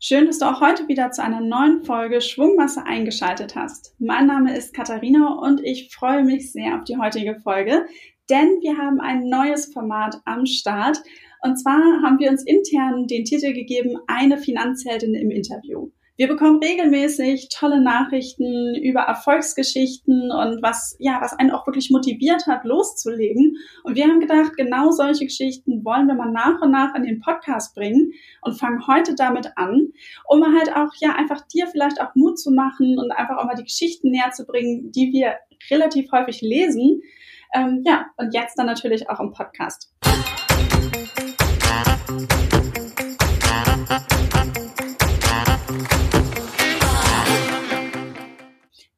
Schön, dass du auch heute wieder zu einer neuen Folge Schwungmasse eingeschaltet hast. Mein Name ist Katharina und ich freue mich sehr auf die heutige Folge, denn wir haben ein neues Format am Start. Und zwar haben wir uns intern den Titel gegeben, eine Finanzheldin im Interview. Wir bekommen regelmäßig tolle Nachrichten über Erfolgsgeschichten und was, ja, was einen auch wirklich motiviert hat, loszulegen. Und wir haben gedacht, genau solche Geschichten wollen wir mal nach und nach in den Podcast bringen und fangen heute damit an, um halt auch, ja, einfach dir vielleicht auch Mut zu machen und einfach auch mal die Geschichten näher zu bringen, die wir relativ häufig lesen. Ähm, ja, und jetzt dann natürlich auch im Podcast.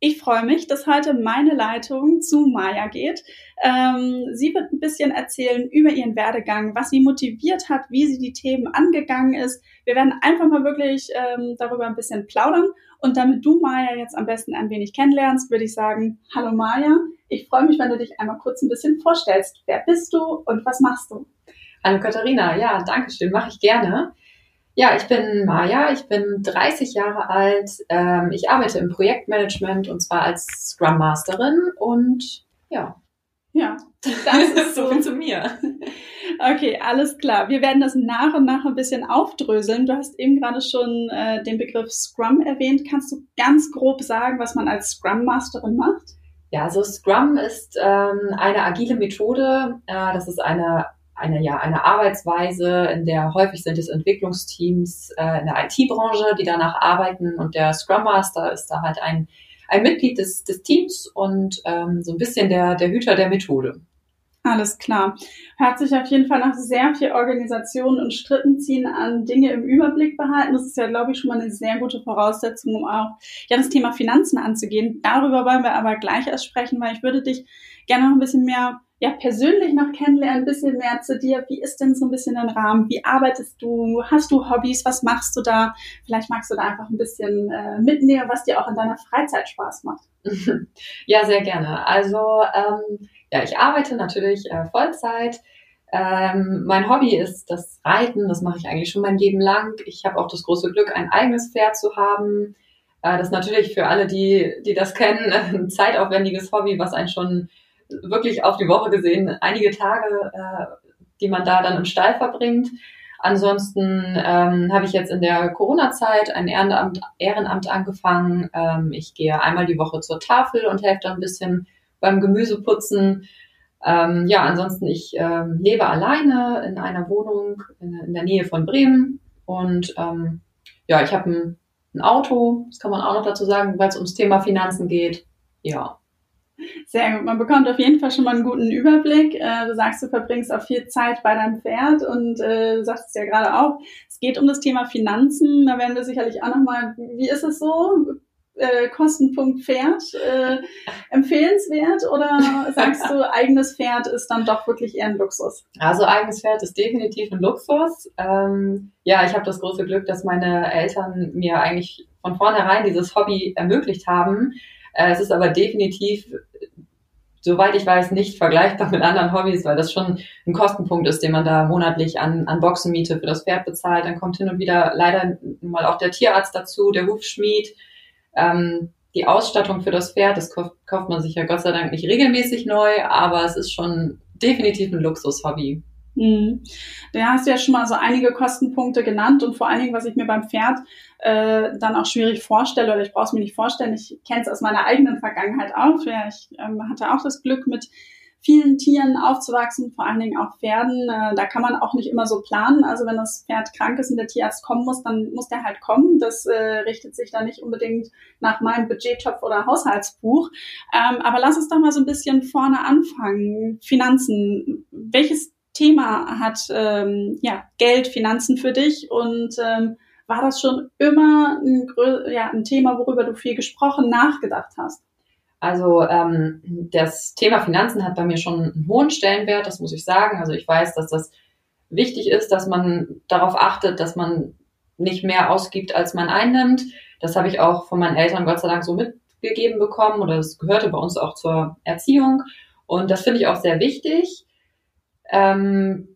Ich freue mich, dass heute meine Leitung zu Maya geht. Ähm, sie wird ein bisschen erzählen über ihren Werdegang, was sie motiviert hat, wie sie die Themen angegangen ist. Wir werden einfach mal wirklich ähm, darüber ein bisschen plaudern. Und damit du Maya jetzt am besten ein wenig kennenlernst, würde ich sagen, hallo Maya. Ich freue mich, wenn du dich einmal kurz ein bisschen vorstellst. Wer bist du und was machst du? Hallo Katharina, ja, danke schön, mache ich gerne. Ja, ich bin Maja, ich bin 30 Jahre alt. Ähm, ich arbeite im Projektmanagement und zwar als Scrum Masterin und ja. Ja, das ist so viel zu mir. Okay, alles klar. Wir werden das nach und nach ein bisschen aufdröseln. Du hast eben gerade schon äh, den Begriff Scrum erwähnt. Kannst du ganz grob sagen, was man als Scrum Masterin macht? Ja, also Scrum ist ähm, eine agile Methode. Äh, das ist eine eine, ja, eine Arbeitsweise, in der häufig sind es Entwicklungsteams äh, in der IT-Branche, die danach arbeiten und der Scrum Master ist da halt ein, ein Mitglied des, des Teams und ähm, so ein bisschen der, der Hüter der Methode. Alles klar. Hört sich auf jeden Fall nach sehr viel Organisation und Strittenziehen an Dinge im Überblick behalten. Das ist ja, glaube ich, schon mal eine sehr gute Voraussetzung, um auch ja, das Thema Finanzen anzugehen. Darüber wollen wir aber gleich erst sprechen, weil ich würde dich gerne noch ein bisschen mehr ja, persönlich noch kennenlernen, ein bisschen mehr zu dir. Wie ist denn so ein bisschen dein Rahmen? Wie arbeitest du? Hast du Hobbys? Was machst du da? Vielleicht magst du da einfach ein bisschen äh, mitnehmen, was dir auch in deiner Freizeit Spaß macht. Ja, sehr gerne. Also, ähm, ja, ich arbeite natürlich äh, Vollzeit. Ähm, mein Hobby ist das Reiten. Das mache ich eigentlich schon mein Leben lang. Ich habe auch das große Glück, ein eigenes Pferd zu haben. Äh, das ist natürlich für alle, die, die das kennen, ein zeitaufwendiges Hobby, was einen schon wirklich auf die Woche gesehen einige Tage, äh, die man da dann im Stall verbringt. Ansonsten ähm, habe ich jetzt in der Corona-Zeit ein Ehrenamt, Ehrenamt angefangen. Ähm, ich gehe einmal die Woche zur Tafel und helfe dann ein bisschen beim Gemüseputzen. Ähm, ja, ansonsten ich ähm, lebe alleine in einer Wohnung in, in der Nähe von Bremen und ähm, ja, ich habe ein, ein Auto, das kann man auch noch dazu sagen, weil es ums Thema Finanzen geht. Ja, sehr gut. Man bekommt auf jeden Fall schon mal einen guten Überblick. Äh, du sagst, du verbringst auch viel Zeit bei deinem Pferd und äh, du sagst es ja gerade auch, es geht um das Thema Finanzen. Da werden wir sicherlich auch nochmal, wie ist es so? Äh, Kostenpunkt Pferd empfehlenswert oder sagst du, eigenes Pferd ist dann doch wirklich eher ein Luxus? Also eigenes Pferd ist definitiv ein Luxus. Ähm, ja, ich habe das große Glück, dass meine Eltern mir eigentlich von vornherein dieses Hobby ermöglicht haben. Es ist aber definitiv soweit ich weiß, nicht vergleichbar mit anderen Hobbys, weil das schon ein Kostenpunkt ist, den man da monatlich an, an Boxenmiete für das Pferd bezahlt. Dann kommt hin und wieder leider mal auch der Tierarzt dazu, der Hufschmied. Ähm, die Ausstattung für das Pferd, das kauft, kauft man sich ja Gott sei Dank nicht regelmäßig neu, aber es ist schon definitiv ein Luxushobby. Mhm. Da hast du ja schon mal so einige Kostenpunkte genannt und vor allen Dingen, was ich mir beim Pferd äh, dann auch schwierig vorstelle oder ich brauche es mir nicht vorstellen, ich kenne es aus meiner eigenen Vergangenheit auch. Ja, ich ähm, hatte auch das Glück, mit vielen Tieren aufzuwachsen, vor allen Dingen auch Pferden. Äh, da kann man auch nicht immer so planen. Also wenn das Pferd krank ist und der Tierarzt kommen muss, dann muss der halt kommen. Das äh, richtet sich dann nicht unbedingt nach meinem Budgettopf oder Haushaltsbuch. Ähm, aber lass uns doch mal so ein bisschen vorne anfangen. Finanzen. Welches Thema hat ähm, ja, Geld, Finanzen für dich und ähm, war das schon immer ein, ja, ein Thema, worüber du viel gesprochen, nachgedacht hast? Also ähm, das Thema Finanzen hat bei mir schon einen hohen Stellenwert, das muss ich sagen. Also ich weiß, dass das wichtig ist, dass man darauf achtet, dass man nicht mehr ausgibt, als man einnimmt. Das habe ich auch von meinen Eltern Gott sei Dank so mitgegeben bekommen oder das gehörte bei uns auch zur Erziehung. Und das finde ich auch sehr wichtig. Ähm,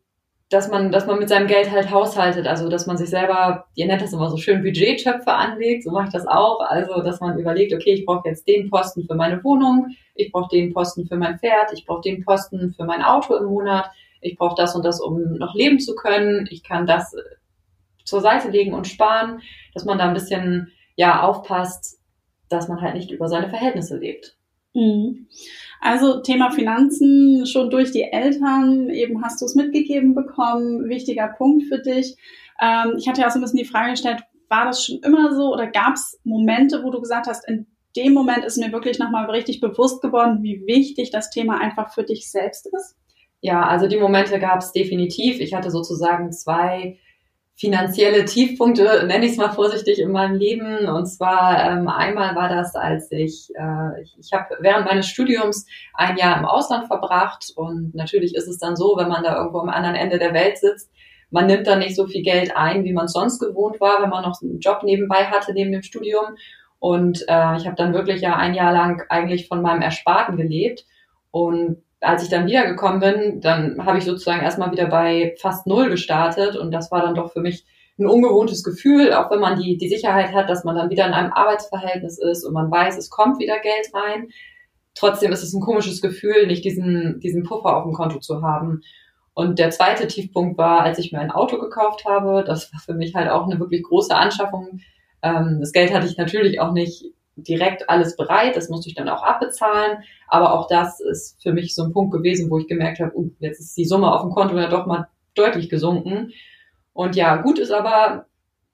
dass man, dass man mit seinem Geld halt haushaltet, also dass man sich selber, ihr nennt das immer so schön Budgettöpfe anlegt, so mache ich das auch, also dass man überlegt, okay, ich brauche jetzt den Posten für meine Wohnung, ich brauche den Posten für mein Pferd, ich brauche den Posten für mein Auto im Monat, ich brauche das und das, um noch leben zu können, ich kann das zur Seite legen und sparen, dass man da ein bisschen ja aufpasst, dass man halt nicht über seine Verhältnisse lebt. Mhm. Also Thema Finanzen schon durch die Eltern, eben hast du es mitgegeben bekommen, wichtiger Punkt für dich. Ähm, ich hatte ja auch so ein bisschen die Frage gestellt, war das schon immer so oder gab es Momente, wo du gesagt hast, in dem Moment ist mir wirklich nochmal richtig bewusst geworden, wie wichtig das Thema einfach für dich selbst ist? Ja, also die Momente gab es definitiv. Ich hatte sozusagen zwei finanzielle Tiefpunkte, nenne ich es mal vorsichtig, in meinem Leben. Und zwar ähm, einmal war das, als ich, äh, ich, ich habe während meines Studiums ein Jahr im Ausland verbracht. Und natürlich ist es dann so, wenn man da irgendwo am anderen Ende der Welt sitzt, man nimmt da nicht so viel Geld ein, wie man sonst gewohnt war, wenn man noch einen Job nebenbei hatte neben dem Studium. Und äh, ich habe dann wirklich ja ein Jahr lang eigentlich von meinem Ersparten gelebt. Und als ich dann wiedergekommen bin, dann habe ich sozusagen erstmal wieder bei fast null gestartet und das war dann doch für mich ein ungewohntes Gefühl, auch wenn man die, die Sicherheit hat, dass man dann wieder in einem Arbeitsverhältnis ist und man weiß, es kommt wieder Geld rein. Trotzdem ist es ein komisches Gefühl, nicht diesen, diesen Puffer auf dem Konto zu haben. Und der zweite Tiefpunkt war, als ich mir ein Auto gekauft habe. Das war für mich halt auch eine wirklich große Anschaffung. Ähm, das Geld hatte ich natürlich auch nicht direkt alles bereit, das musste ich dann auch abbezahlen. Aber auch das ist für mich so ein Punkt gewesen, wo ich gemerkt habe, uh, jetzt ist die Summe auf dem Konto ja doch mal deutlich gesunken. Und ja, gut ist aber,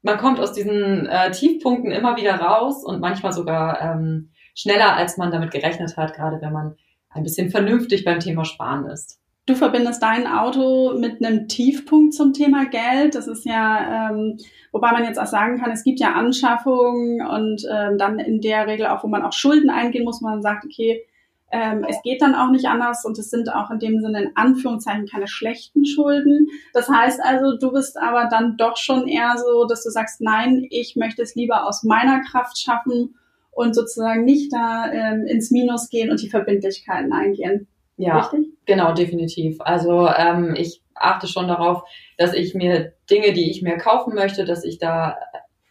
man kommt aus diesen äh, Tiefpunkten immer wieder raus und manchmal sogar ähm, schneller, als man damit gerechnet hat, gerade wenn man ein bisschen vernünftig beim Thema Sparen ist. Du verbindest dein Auto mit einem Tiefpunkt zum Thema Geld. Das ist ja, ähm, wobei man jetzt auch sagen kann, es gibt ja Anschaffungen und ähm, dann in der Regel auch, wo man auch Schulden eingehen muss, wo man sagt, okay, ähm, es geht dann auch nicht anders und es sind auch in dem Sinne in Anführungszeichen keine schlechten Schulden. Das heißt also, du bist aber dann doch schon eher so, dass du sagst, nein, ich möchte es lieber aus meiner Kraft schaffen und sozusagen nicht da ähm, ins Minus gehen und die Verbindlichkeiten eingehen. Ja, Richtig? genau, definitiv. Also ähm, ich achte schon darauf, dass ich mir Dinge, die ich mir kaufen möchte, dass ich da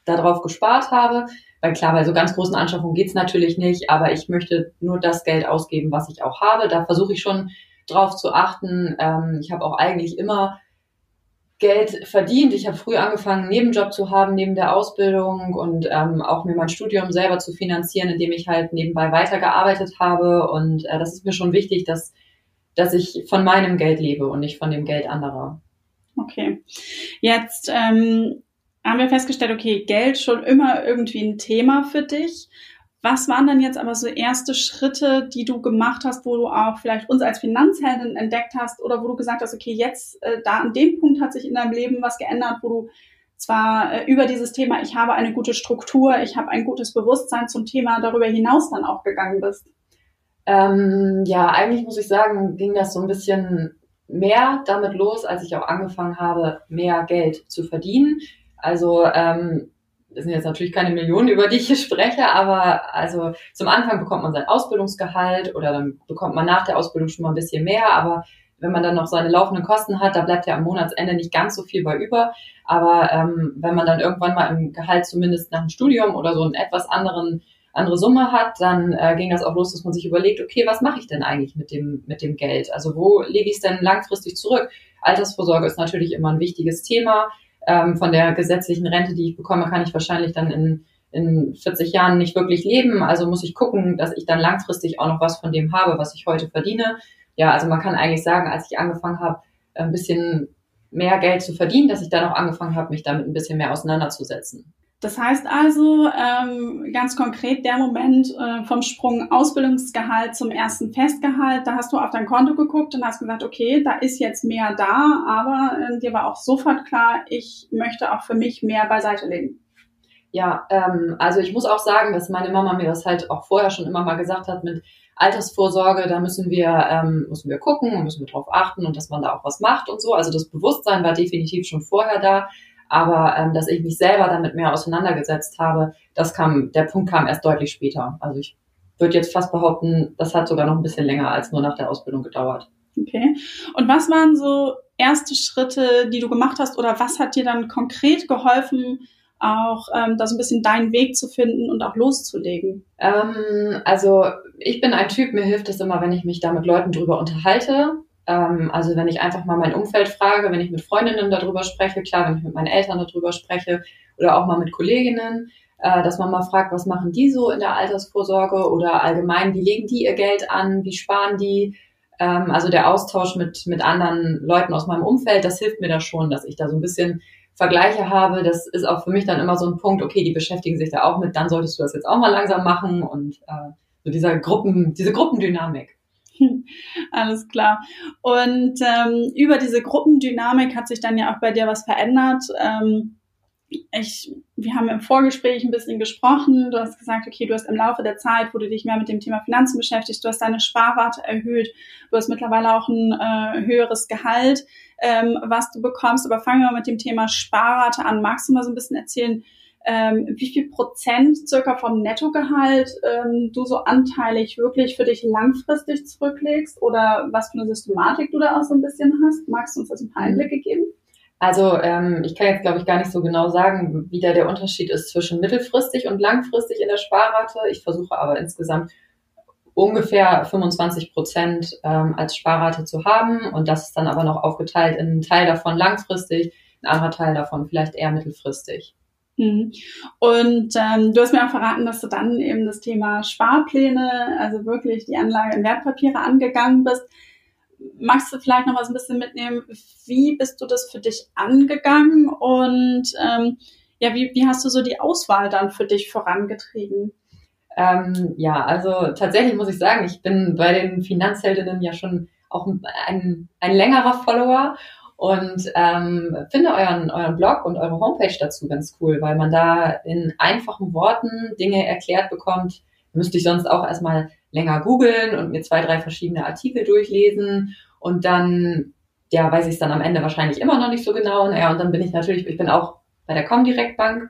darauf gespart habe. Weil klar, bei so ganz großen Anschaffungen geht's natürlich nicht, aber ich möchte nur das Geld ausgeben, was ich auch habe. Da versuche ich schon drauf zu achten. Ähm, ich habe auch eigentlich immer Geld verdient. Ich habe früh angefangen, einen Nebenjob zu haben neben der Ausbildung und ähm, auch mir mein Studium selber zu finanzieren, indem ich halt nebenbei weitergearbeitet habe. Und äh, das ist mir schon wichtig, dass, dass ich von meinem Geld lebe und nicht von dem Geld anderer. Okay. Jetzt ähm, haben wir festgestellt, okay, Geld schon immer irgendwie ein Thema für dich. Was waren denn jetzt aber so erste Schritte, die du gemacht hast, wo du auch vielleicht uns als Finanzheldin entdeckt hast oder wo du gesagt hast, okay, jetzt äh, da an dem Punkt hat sich in deinem Leben was geändert, wo du zwar äh, über dieses Thema, ich habe eine gute Struktur, ich habe ein gutes Bewusstsein zum Thema darüber hinaus dann auch gegangen bist? Ähm, ja, eigentlich muss ich sagen, ging das so ein bisschen mehr damit los, als ich auch angefangen habe, mehr Geld zu verdienen. Also ähm, das sind jetzt natürlich keine Millionen, über die ich hier spreche, aber also zum Anfang bekommt man sein Ausbildungsgehalt oder dann bekommt man nach der Ausbildung schon mal ein bisschen mehr, aber wenn man dann noch seine laufenden Kosten hat, da bleibt ja am Monatsende nicht ganz so viel bei über. Aber ähm, wenn man dann irgendwann mal im Gehalt zumindest nach dem Studium oder so einen etwas anderen andere Summe hat, dann äh, ging das auch los, dass man sich überlegt, okay, was mache ich denn eigentlich mit dem mit dem Geld? Also wo lege ich es denn langfristig zurück? Altersvorsorge ist natürlich immer ein wichtiges Thema ähm, von der gesetzlichen Rente, die ich bekomme, kann ich wahrscheinlich dann in, in 40 Jahren nicht wirklich leben. Also muss ich gucken, dass ich dann langfristig auch noch was von dem habe, was ich heute verdiene. Ja, also man kann eigentlich sagen, als ich angefangen habe, ein bisschen mehr Geld zu verdienen, dass ich dann auch angefangen habe, mich damit ein bisschen mehr auseinanderzusetzen. Das heißt also, ähm, ganz konkret der Moment äh, vom Sprung Ausbildungsgehalt zum ersten Festgehalt, da hast du auf dein Konto geguckt und hast gesagt, okay, da ist jetzt mehr da, aber äh, dir war auch sofort klar, ich möchte auch für mich mehr beiseite legen. Ja, ähm, also ich muss auch sagen, dass meine Mama mir das halt auch vorher schon immer mal gesagt hat mit Altersvorsorge, da müssen wir, ähm, müssen wir gucken und müssen wir drauf achten und dass man da auch was macht und so. Also das Bewusstsein war definitiv schon vorher da. Aber ähm, dass ich mich selber damit mehr auseinandergesetzt habe, das kam, der Punkt kam erst deutlich später. Also ich würde jetzt fast behaupten, das hat sogar noch ein bisschen länger als nur nach der Ausbildung gedauert. Okay. Und was waren so erste Schritte, die du gemacht hast oder was hat dir dann konkret geholfen, auch ähm, da so ein bisschen deinen Weg zu finden und auch loszulegen? Ähm, also ich bin ein Typ, mir hilft es immer, wenn ich mich da mit Leuten drüber unterhalte. Ähm, also wenn ich einfach mal mein Umfeld frage, wenn ich mit Freundinnen darüber spreche, klar, wenn ich mit meinen Eltern darüber spreche oder auch mal mit Kolleginnen, äh, dass man mal fragt, was machen die so in der Altersvorsorge oder allgemein, wie legen die ihr Geld an, wie sparen die? Ähm, also der Austausch mit, mit anderen Leuten aus meinem Umfeld, das hilft mir da schon, dass ich da so ein bisschen Vergleiche habe. Das ist auch für mich dann immer so ein Punkt, okay, die beschäftigen sich da auch mit, dann solltest du das jetzt auch mal langsam machen und äh, so dieser Gruppen, diese Gruppendynamik. Alles klar. Und ähm, über diese Gruppendynamik hat sich dann ja auch bei dir was verändert. Ähm, ich, wir haben im Vorgespräch ein bisschen gesprochen. Du hast gesagt, okay, du hast im Laufe der Zeit, wo du dich mehr mit dem Thema Finanzen beschäftigst, du hast deine Sparrate erhöht, du hast mittlerweile auch ein äh, höheres Gehalt, ähm, was du bekommst. Aber fangen wir mit dem Thema Sparrate an. Magst du mal so ein bisschen erzählen, ähm, wie viel Prozent circa vom Nettogehalt ähm, du so anteilig wirklich für dich langfristig zurücklegst oder was für eine Systematik du da auch so ein bisschen hast? Magst du uns das ein paar Einblicke geben? Also ähm, ich kann jetzt, glaube ich, gar nicht so genau sagen, wie da der Unterschied ist zwischen mittelfristig und langfristig in der Sparrate. Ich versuche aber insgesamt ungefähr 25 Prozent ähm, als Sparrate zu haben und das ist dann aber noch aufgeteilt in einen Teil davon langfristig, ein anderer Teil davon vielleicht eher mittelfristig. Mhm. Und ähm, du hast mir auch verraten, dass du dann eben das Thema Sparpläne, also wirklich die Anlage in Wertpapiere angegangen bist magst du vielleicht noch mal so ein bisschen mitnehmen, wie bist du das für dich angegangen und ähm, ja, wie, wie hast du so die Auswahl dann für dich vorangetrieben? Ähm, ja, also tatsächlich muss ich sagen, ich bin bei den Finanzheldinnen ja schon auch ein, ein längerer Follower und ähm, finde euren, euren Blog und eure Homepage dazu ganz cool, weil man da in einfachen Worten Dinge erklärt bekommt. Müsste ich sonst auch erstmal länger googeln und mir zwei, drei verschiedene Artikel durchlesen und dann, ja, weiß ich es dann am Ende wahrscheinlich immer noch nicht so genau. Naja, und dann bin ich natürlich, ich bin auch bei der Comdirect Bank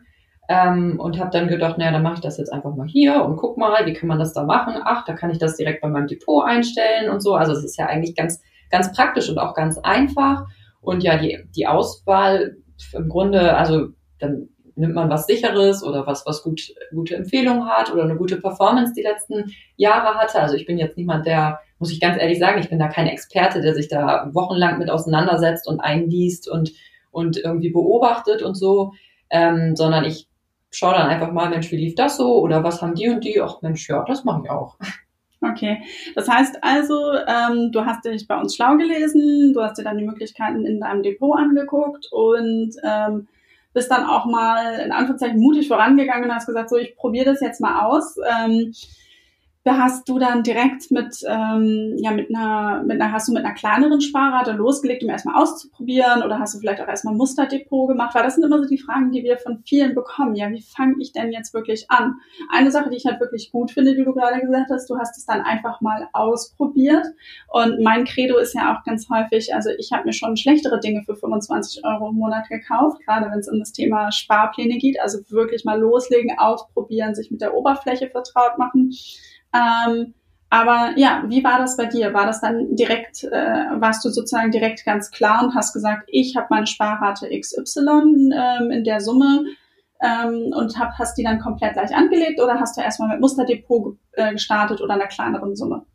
ähm, und habe dann gedacht, naja, dann mache ich das jetzt einfach mal hier und guck mal, wie kann man das da machen? Ach, da kann ich das direkt bei meinem Depot einstellen und so. Also es ist ja eigentlich ganz, ganz praktisch und auch ganz einfach. Und ja, die, die Auswahl im Grunde, also dann nimmt man was sicheres oder was, was gut, gute Empfehlungen hat oder eine gute Performance die letzten Jahre hatte. Also ich bin jetzt niemand, der, muss ich ganz ehrlich sagen, ich bin da kein Experte, der sich da wochenlang mit auseinandersetzt und einliest und, und irgendwie beobachtet und so, ähm, sondern ich schaue dann einfach mal, Mensch, wie lief das so oder was haben die und die? Ach Mensch, ja, das mache ich auch. Okay, das heißt also, ähm, du hast dich bei uns schlau gelesen, du hast dir dann die Möglichkeiten in deinem Depot angeguckt und ähm, bist dann auch mal in Anführungszeichen mutig vorangegangen und hast gesagt, so ich probiere das jetzt mal aus. Ähm, hast du dann direkt mit, ähm, ja, mit einer, mit einer, hast du mit einer kleineren Sparrate losgelegt, um erstmal auszuprobieren oder hast du vielleicht auch erstmal Musterdepot gemacht? Weil das sind immer so die Fragen, die wir von vielen bekommen. Ja, wie fange ich denn jetzt wirklich an? Eine Sache, die ich halt wirklich gut finde, wie du gerade gesagt hast, du hast es dann einfach mal ausprobiert. Und mein Credo ist ja auch ganz häufig, also ich habe mir schon schlechtere Dinge für 25 Euro im Monat gekauft, gerade wenn es um das Thema Sparpläne geht. Also wirklich mal loslegen, ausprobieren, sich mit der Oberfläche vertraut machen. Ähm, aber ja, wie war das bei dir? War das dann direkt, äh, warst du sozusagen direkt ganz klar und hast gesagt, ich habe meine Sparrate XY ähm, in der Summe ähm, und hab, hast die dann komplett gleich angelegt oder hast du erstmal mit Musterdepot äh, gestartet oder einer kleineren Summe?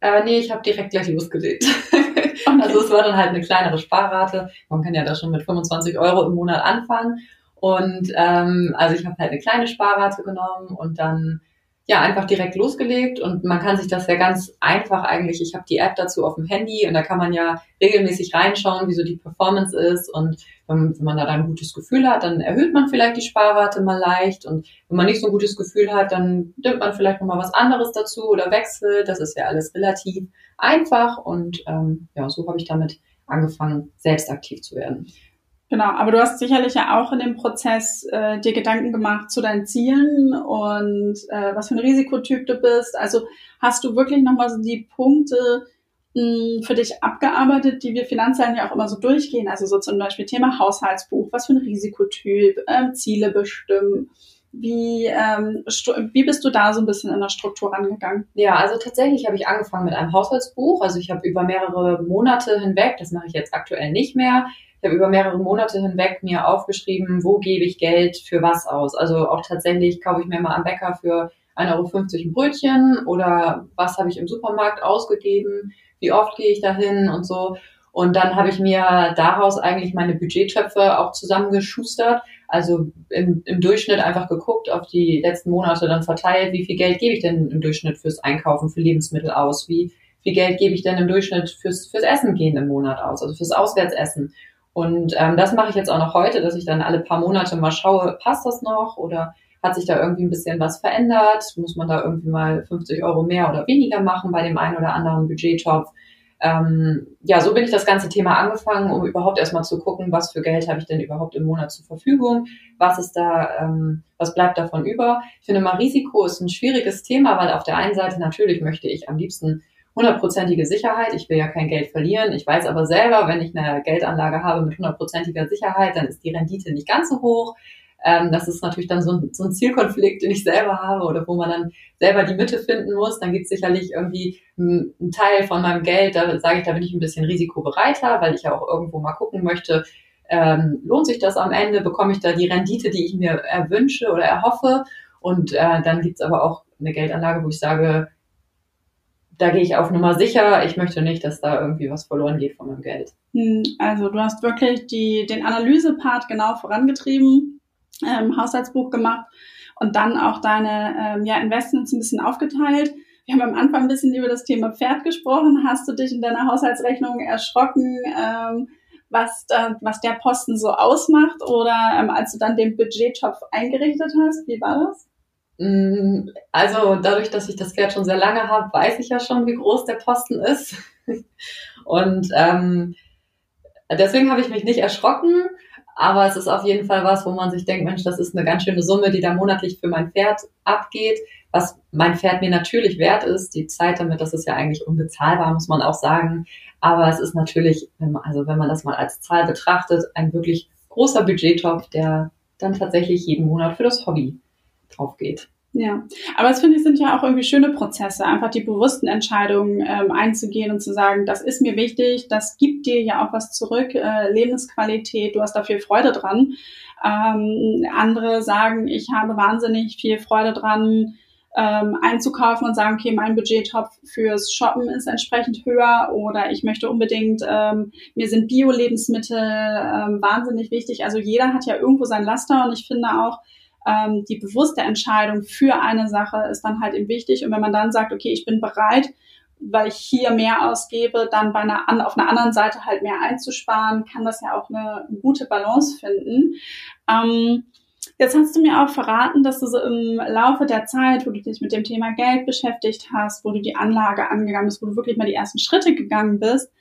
Äh, nee, ich habe direkt gleich losgelegt. Okay. Also es war dann halt eine kleinere Sparrate. Man kann ja da schon mit 25 Euro im Monat anfangen. Und ähm, also ich habe halt eine kleine Sparrate genommen und dann ja, einfach direkt losgelegt und man kann sich das ja ganz einfach eigentlich, ich habe die App dazu auf dem Handy und da kann man ja regelmäßig reinschauen, wie so die Performance ist und wenn, wenn man da dann ein gutes Gefühl hat, dann erhöht man vielleicht die Sparrate mal leicht und wenn man nicht so ein gutes Gefühl hat, dann nimmt man vielleicht nochmal was anderes dazu oder wechselt, das ist ja alles relativ einfach und ähm, ja, so habe ich damit angefangen, selbst aktiv zu werden. Genau, aber du hast sicherlich ja auch in dem Prozess äh, dir Gedanken gemacht zu deinen Zielen und äh, was für ein Risikotyp du bist. Also hast du wirklich nochmal so die Punkte mh, hm, für dich abgearbeitet, die wir Finanzhelden ja auch immer so durchgehen. Also so zum Beispiel Thema Haushaltsbuch, was für ein Risikotyp, äh, Ziele bestimmen. Wie, ähm, wie bist du da so ein bisschen in der Struktur rangegangen? Ja, also tatsächlich habe ich angefangen mit einem Haushaltsbuch. Also ich habe über mehrere Monate hinweg, das mache ich jetzt aktuell nicht mehr, ich habe über mehrere Monate hinweg mir aufgeschrieben, wo gebe ich Geld für was aus. Also auch tatsächlich kaufe ich mir mal am Bäcker für 1,50 Euro ein Brötchen oder was habe ich im Supermarkt ausgegeben, wie oft gehe ich dahin und so. Und dann habe ich mir daraus eigentlich meine Budgettöpfe auch zusammengeschustert. Also im, im Durchschnitt einfach geguckt, auf die letzten Monate dann verteilt, wie viel Geld gebe ich denn im Durchschnitt fürs Einkaufen, für Lebensmittel aus, wie viel Geld gebe ich denn im Durchschnitt fürs, fürs Essen gehen im Monat aus, also fürs Auswärtsessen. Und ähm, das mache ich jetzt auch noch heute, dass ich dann alle paar Monate mal schaue, passt das noch oder hat sich da irgendwie ein bisschen was verändert? Muss man da irgendwie mal 50 Euro mehr oder weniger machen bei dem einen oder anderen Budgettopf? Ähm, ja, so bin ich das ganze Thema angefangen, um überhaupt erstmal zu gucken, was für Geld habe ich denn überhaupt im Monat zur Verfügung, was ist da, ähm, was bleibt davon über. Ich finde mal, Risiko ist ein schwieriges Thema, weil auf der einen Seite natürlich möchte ich am liebsten hundertprozentige Sicherheit. Ich will ja kein Geld verlieren. Ich weiß aber selber, wenn ich eine Geldanlage habe mit hundertprozentiger Sicherheit, dann ist die Rendite nicht ganz so hoch. Ähm, das ist natürlich dann so ein, so ein Zielkonflikt, den ich selber habe oder wo man dann selber die Mitte finden muss. Dann gibt es sicherlich irgendwie einen, Teil von meinem Geld, da sage ich, da bin ich ein bisschen risikobereiter, weil ich ja auch irgendwo mal gucken möchte, ähm, lohnt sich das am Ende, bekomme ich da die Rendite, die ich mir erwünsche oder erhoffe. Und äh, dann gibt's aber auch eine Geldanlage, wo ich sage, da gehe ich auf Nummer sicher. Ich möchte nicht, dass da irgendwie was verloren geht von meinem Geld. Hm, also du hast wirklich die, den Analysepart genau vorangetrieben ähm, Haushaltsbuch gemacht und dann auch deine ähm, ja, Investments ein bisschen aufgeteilt. Wir haben am Anfang ein bisschen über das Thema Pferd gesprochen. Hast du dich in deiner Haushaltsrechnung erschrocken, ähm, was, da, was der Posten so ausmacht? Oder ähm, als du dann den Budgettopf eingerichtet hast, wie war das? Mm, also dadurch, dass ich das Pferd schon sehr lange habe, weiß ich ja schon, wie groß der Posten ist. Und ähm, deswegen habe ich mich nicht erschrocken. Aber es ist auf jeden Fall was, wo man sich denkt, Mensch, das ist eine ganz schöne Summe, die da monatlich für mein Pferd abgeht. Was mein Pferd mir natürlich wert ist, die Zeit damit, das ist ja eigentlich unbezahlbar, muss man auch sagen. Aber es ist natürlich, also wenn man das mal als Zahl betrachtet, ein wirklich großer Budgettopf, der dann tatsächlich jeden Monat für das Hobby drauf geht. Ja, aber es finde ich sind ja auch irgendwie schöne Prozesse, einfach die bewussten Entscheidungen ähm, einzugehen und zu sagen, das ist mir wichtig, das gibt dir ja auch was zurück, äh, Lebensqualität, du hast da viel Freude dran. Ähm, andere sagen, ich habe wahnsinnig viel Freude dran, ähm, einzukaufen und sagen, okay, mein Budgettopf fürs Shoppen ist entsprechend höher oder ich möchte unbedingt, ähm, mir sind Bio-Lebensmittel ähm, wahnsinnig wichtig. Also jeder hat ja irgendwo sein Laster und ich finde auch, ähm, die bewusste Entscheidung für eine Sache ist dann halt eben wichtig. Und wenn man dann sagt, okay, ich bin bereit, weil ich hier mehr ausgebe, dann bei einer, auf einer anderen Seite halt mehr einzusparen, kann das ja auch eine gute Balance finden. Ähm, jetzt hast du mir auch verraten, dass du so im Laufe der Zeit, wo du dich mit dem Thema Geld beschäftigt hast, wo du die Anlage angegangen bist, wo du wirklich mal die ersten Schritte gegangen bist,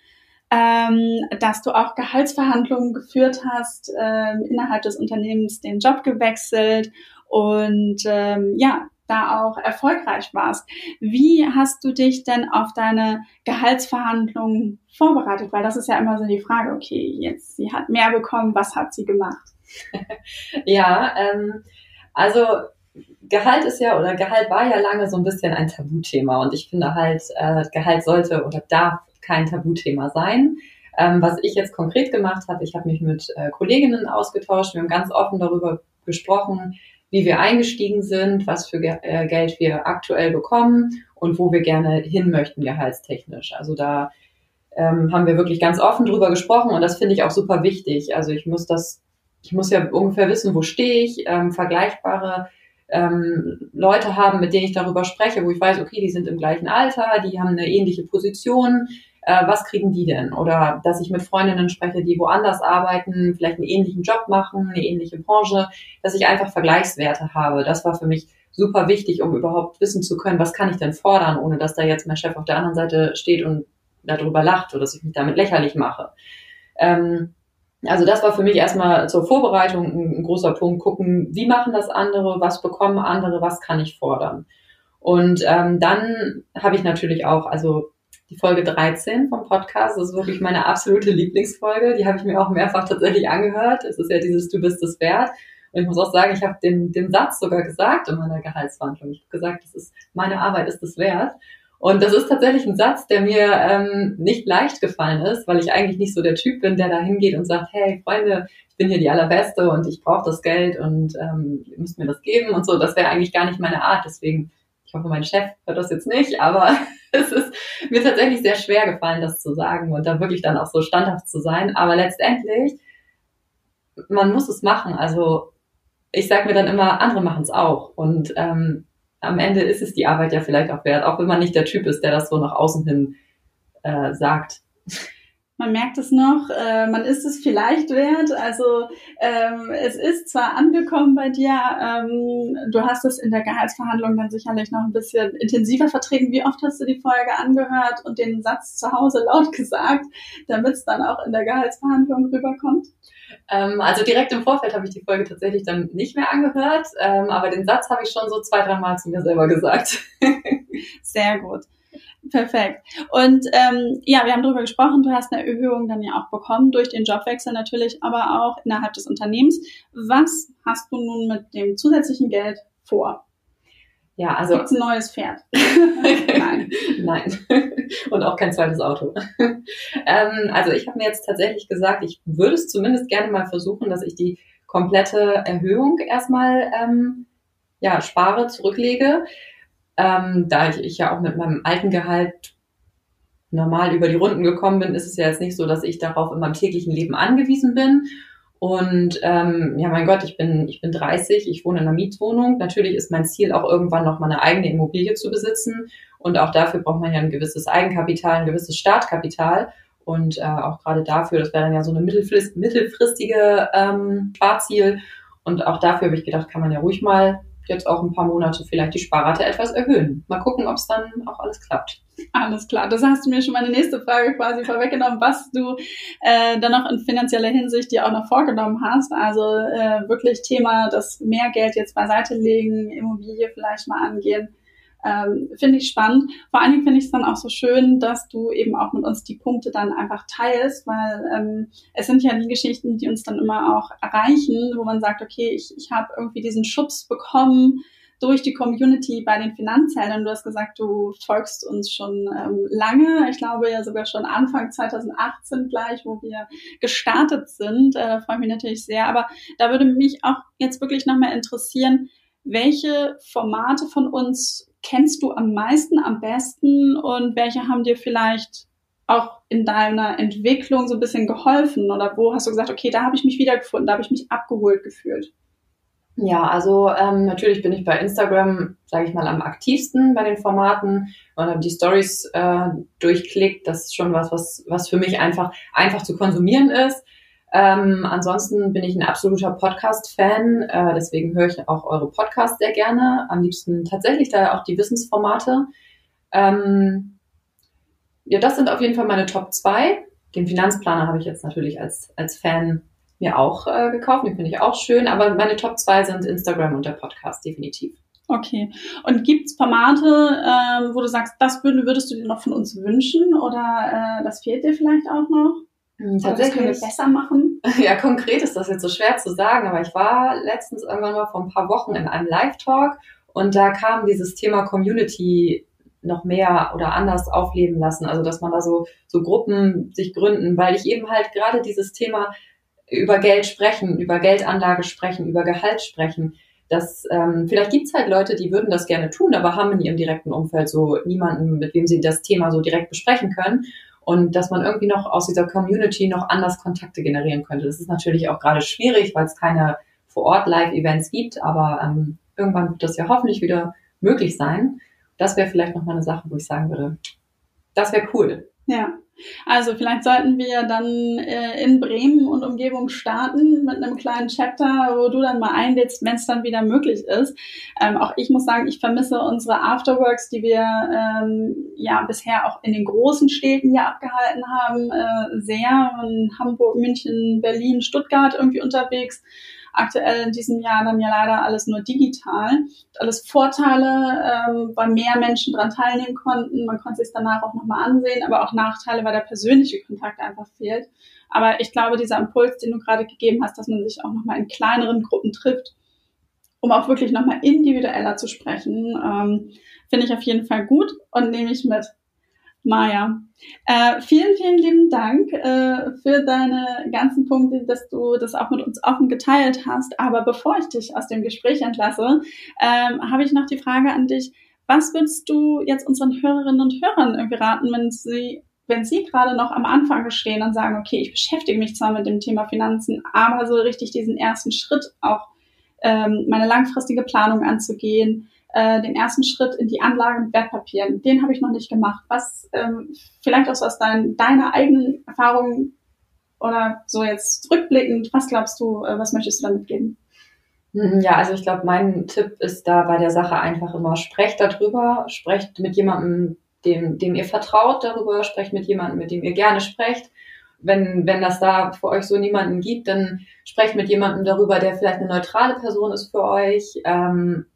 ähm, dass du auch Gehaltsverhandlungen geführt hast, ähm, innerhalb des Unternehmens den Job gewechselt und ähm, ja, da auch erfolgreich warst. Wie hast du dich denn auf deine Gehaltsverhandlungen vorbereitet? Weil das ist ja immer so die Frage, okay, jetzt, sie hat mehr bekommen, was hat sie gemacht? ja, ähm, also Gehalt ist ja, oder Gehalt war ja lange so ein bisschen ein Tabuthema und ich finde halt, äh, Gehalt sollte oder darf kein Tabuthema sein. Ähm, was ich jetzt konkret gemacht habe, ich habe mich mit äh, Kolleginnen ausgetauscht, wir haben ganz offen darüber gesprochen, wie wir eingestiegen sind, was für Ge äh, Geld wir aktuell bekommen und wo wir gerne hin möchten gehaltstechnisch. Also da ähm, haben wir wirklich ganz offen drüber gesprochen und das finde ich auch super wichtig. Also ich muss das, ich muss ja ungefähr wissen, wo stehe ich, ähm, vergleichbare ähm, Leute haben, mit denen ich darüber spreche, wo ich weiß, okay, die sind im gleichen Alter, die haben eine ähnliche Position, äh, was kriegen die denn? Oder dass ich mit Freundinnen spreche, die woanders arbeiten, vielleicht einen ähnlichen Job machen, eine ähnliche Branche, dass ich einfach Vergleichswerte habe. Das war für mich super wichtig, um überhaupt wissen zu können, was kann ich denn fordern, ohne dass da jetzt mein Chef auf der anderen Seite steht und darüber lacht oder dass ich mich damit lächerlich mache. Ähm, also das war für mich erstmal zur Vorbereitung ein, ein, großer Punkt, gucken, wie machen das andere, was bekommen andere, was kann ich fordern. Und ähm, dann habe ich natürlich auch, also die Folge 13 vom Podcast. Das ist wirklich meine absolute Lieblingsfolge. Die habe ich mir auch mehrfach tatsächlich angehört. Es ist ja dieses Du bist es wert. Und ich muss auch sagen, ich habe den, den Satz sogar gesagt in meiner Gehaltsverhandlung. Ich habe gesagt, das ist meine Arbeit ist es wert. Und das ist tatsächlich ein Satz, der mir ähm, nicht leicht gefallen ist, weil ich eigentlich nicht so der Typ bin, der da hingeht und sagt, hey Freunde, ich bin hier die Allerbeste und ich brauche das Geld und ähm, ihr müsst mir das geben und so. Das wäre eigentlich gar nicht meine Art. Deswegen, ich hoffe, mein Chef hört das jetzt nicht, aber es ist mir tatsächlich sehr schwer gefallen, das zu sagen und da wirklich dann auch so standhaft zu sein. Aber letztendlich, man muss es machen. Also ich sage mir dann immer, andere machen es auch. Und ähm, am Ende ist es die Arbeit ja vielleicht auch wert, auch wenn man nicht der Typ ist, der das so nach außen hin äh, sagt. Man merkt es noch, äh, man ist es vielleicht wert. Also ähm, es ist zwar angekommen bei dir, ähm, du hast es in der Gehaltsverhandlung dann sicherlich noch ein bisschen intensiver vertreten. Wie oft hast du die Folge angehört und den Satz zu Hause laut gesagt, damit es dann auch in der Gehaltsverhandlung rüberkommt? Ähm, also direkt im Vorfeld habe ich die Folge tatsächlich dann nicht mehr angehört, ähm, aber den Satz habe ich schon so zwei, drei Mal zu mir selber gesagt. Sehr gut. Perfekt. Und ähm, ja, wir haben darüber gesprochen, du hast eine Erhöhung dann ja auch bekommen durch den Jobwechsel natürlich, aber auch innerhalb des Unternehmens. Was hast du nun mit dem zusätzlichen Geld vor? Ja, also. Gibt's ein neues Pferd? Nein. Nein. Und auch kein zweites Auto. ähm, also ich habe mir jetzt tatsächlich gesagt, ich würde es zumindest gerne mal versuchen, dass ich die komplette Erhöhung erstmal ähm, ja, spare, zurücklege. Ähm, da ich, ich ja auch mit meinem alten Gehalt normal über die Runden gekommen bin, ist es ja jetzt nicht so, dass ich darauf in meinem täglichen Leben angewiesen bin. Und ähm, ja, mein Gott, ich bin, ich bin 30, ich wohne in einer Mietwohnung. Natürlich ist mein Ziel auch irgendwann noch mal eine eigene Immobilie zu besitzen. Und auch dafür braucht man ja ein gewisses Eigenkapital, ein gewisses Startkapital. Und äh, auch gerade dafür, das wäre dann ja so eine mittelfrist, mittelfristige ähm, Sparziel. Und auch dafür habe ich gedacht, kann man ja ruhig mal jetzt auch ein paar Monate vielleicht die Sparrate etwas erhöhen. Mal gucken, ob es dann auch alles klappt. Alles klar. Das hast du mir schon meine nächste Frage quasi vorweggenommen, was du äh, dann noch in finanzieller Hinsicht dir auch noch vorgenommen hast. Also äh, wirklich Thema, das mehr Geld jetzt beiseite legen, Immobilie vielleicht mal angehen. Ähm, finde ich spannend. Vor allen Dingen finde ich es dann auch so schön, dass du eben auch mit uns die Punkte dann einfach teilst, weil ähm, es sind ja die Geschichten, die uns dann immer auch erreichen, wo man sagt, okay, ich, ich habe irgendwie diesen Schubs bekommen durch die Community bei den Finanzheldern. Du hast gesagt, du folgst uns schon ähm, lange. Ich glaube ja sogar schon Anfang 2018 gleich, wo wir gestartet sind. Äh, freue mich natürlich sehr. Aber da würde mich auch jetzt wirklich nochmal interessieren, welche Formate von uns kennst du am meisten, am besten und welche haben dir vielleicht auch in deiner Entwicklung so ein bisschen geholfen oder wo hast du gesagt, okay, da habe ich mich wiedergefunden, da habe ich mich abgeholt gefühlt? Ja, also ähm, natürlich bin ich bei Instagram, sage ich mal, am aktivsten bei den Formaten und die Stories äh, durchklickt. Das ist schon was, was, was für mich einfach einfach zu konsumieren ist. Ähm, ansonsten bin ich ein absoluter Podcast-Fan, äh, deswegen höre ich auch eure Podcasts sehr gerne. Am liebsten tatsächlich da auch die Wissensformate. Ähm, ja, das sind auf jeden Fall meine Top 2. Den Finanzplaner habe ich jetzt natürlich als, als Fan mir auch äh, gekauft, den finde ich auch schön, aber meine Top 2 sind Instagram und der Podcast, definitiv. Okay. Und gibt es Formate, ähm, wo du sagst, das würdest du dir noch von uns wünschen oder äh, das fehlt dir vielleicht auch noch? Tatsächlich. Das können wir besser machen. Ja, konkret ist das jetzt so schwer zu sagen, aber ich war letztens irgendwann mal vor ein paar Wochen in einem Live-Talk und da kam dieses Thema Community noch mehr oder anders aufleben lassen. Also, dass man da so, so Gruppen sich gründen, weil ich eben halt gerade dieses Thema über Geld sprechen, über Geldanlage sprechen, über Gehalt sprechen. Das, ähm, vielleicht gibt's halt Leute, die würden das gerne tun, aber haben in ihrem direkten Umfeld so niemanden, mit wem sie das Thema so direkt besprechen können und dass man irgendwie noch aus dieser Community noch anders Kontakte generieren könnte. Das ist natürlich auch gerade schwierig, weil es keine vor Ort Live-Events gibt, aber ähm, irgendwann wird das ja hoffentlich wieder möglich sein. Das wäre vielleicht noch mal eine Sache, wo ich sagen würde, das wäre cool. Ja, also vielleicht sollten wir dann äh, in Bremen und Umgebung starten mit einem kleinen Chapter, wo du dann mal einlädst, wenn es dann wieder möglich ist. Ähm, auch ich muss sagen, ich vermisse unsere Afterworks, die wir ähm, ja bisher auch in den großen Städten hier abgehalten haben, äh, sehr. In Hamburg, München, Berlin, Stuttgart irgendwie unterwegs. Aktuell in diesem Jahr dann ja leider alles nur digital. Alles Vorteile, ähm, weil mehr Menschen daran teilnehmen konnten. Man konnte sich danach auch nochmal ansehen, aber auch Nachteile, weil der persönliche Kontakt einfach fehlt. Aber ich glaube, dieser Impuls, den du gerade gegeben hast, dass man sich auch nochmal in kleineren Gruppen trifft, um auch wirklich nochmal individueller zu sprechen, ähm, finde ich auf jeden Fall gut und nehme ich mit. Maja, äh, vielen, vielen lieben Dank äh, für deine ganzen Punkte, dass du das auch mit uns offen geteilt hast. Aber bevor ich dich aus dem Gespräch entlasse, ähm, habe ich noch die Frage an dich. Was würdest du jetzt unseren Hörerinnen und Hörern irgendwie wenn sie wenn Sie gerade noch am Anfang stehen und sagen, okay, ich beschäftige mich zwar mit dem Thema Finanzen, aber so richtig diesen ersten Schritt auch ähm, meine langfristige Planung anzugehen, äh, den ersten Schritt in die Anlage mit Wertpapieren, den habe ich noch nicht gemacht. Was ähm, vielleicht auch so aus dein, deiner eigenen Erfahrung oder so jetzt rückblickend, was glaubst du, äh, was möchtest du damit geben? Mhm, ja, also ich glaube, mein Tipp ist da bei der Sache einfach immer, sprecht darüber, sprecht mit jemandem, dem, dem ihr vertraut darüber, sprecht mit jemandem, mit dem ihr gerne sprecht. Wenn, wenn das da für euch so niemanden gibt, dann sprecht mit jemandem darüber, der vielleicht eine neutrale Person ist für euch. Ähm,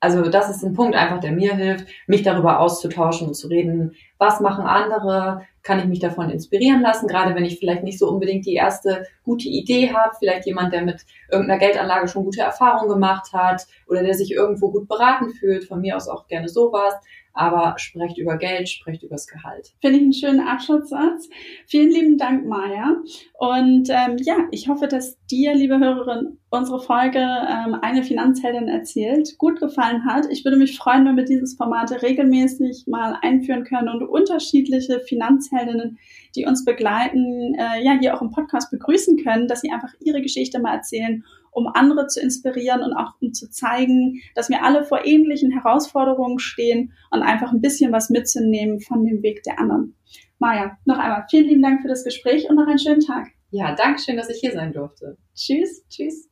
also das ist ein Punkt einfach, der mir hilft, mich darüber auszutauschen und zu reden, was machen andere, kann ich mich davon inspirieren lassen, gerade wenn ich vielleicht nicht so unbedingt die erste gute Idee habe, vielleicht jemand, der mit irgendeiner Geldanlage schon gute Erfahrungen gemacht hat oder der sich irgendwo gut beraten fühlt, von mir aus auch gerne sowas aber sprecht über Geld, sprecht über das Gehalt. Finde ich einen schönen Abschlusssatz. Vielen lieben Dank, Maja. Und ähm, ja, ich hoffe, dass dir, liebe Hörerin, unsere Folge ähm, eine Finanzheldin erzählt gut gefallen hat. Ich würde mich freuen, wenn wir dieses Format regelmäßig mal einführen können und unterschiedliche Finanzheldinnen, die uns begleiten, äh, ja hier auch im Podcast begrüßen können, dass sie einfach ihre Geschichte mal erzählen um andere zu inspirieren und auch um zu zeigen, dass wir alle vor ähnlichen Herausforderungen stehen und einfach ein bisschen was mitzunehmen von dem Weg der anderen. Maja, noch einmal vielen lieben Dank für das Gespräch und noch einen schönen Tag. Ja, danke schön, dass ich hier sein durfte. Tschüss, tschüss.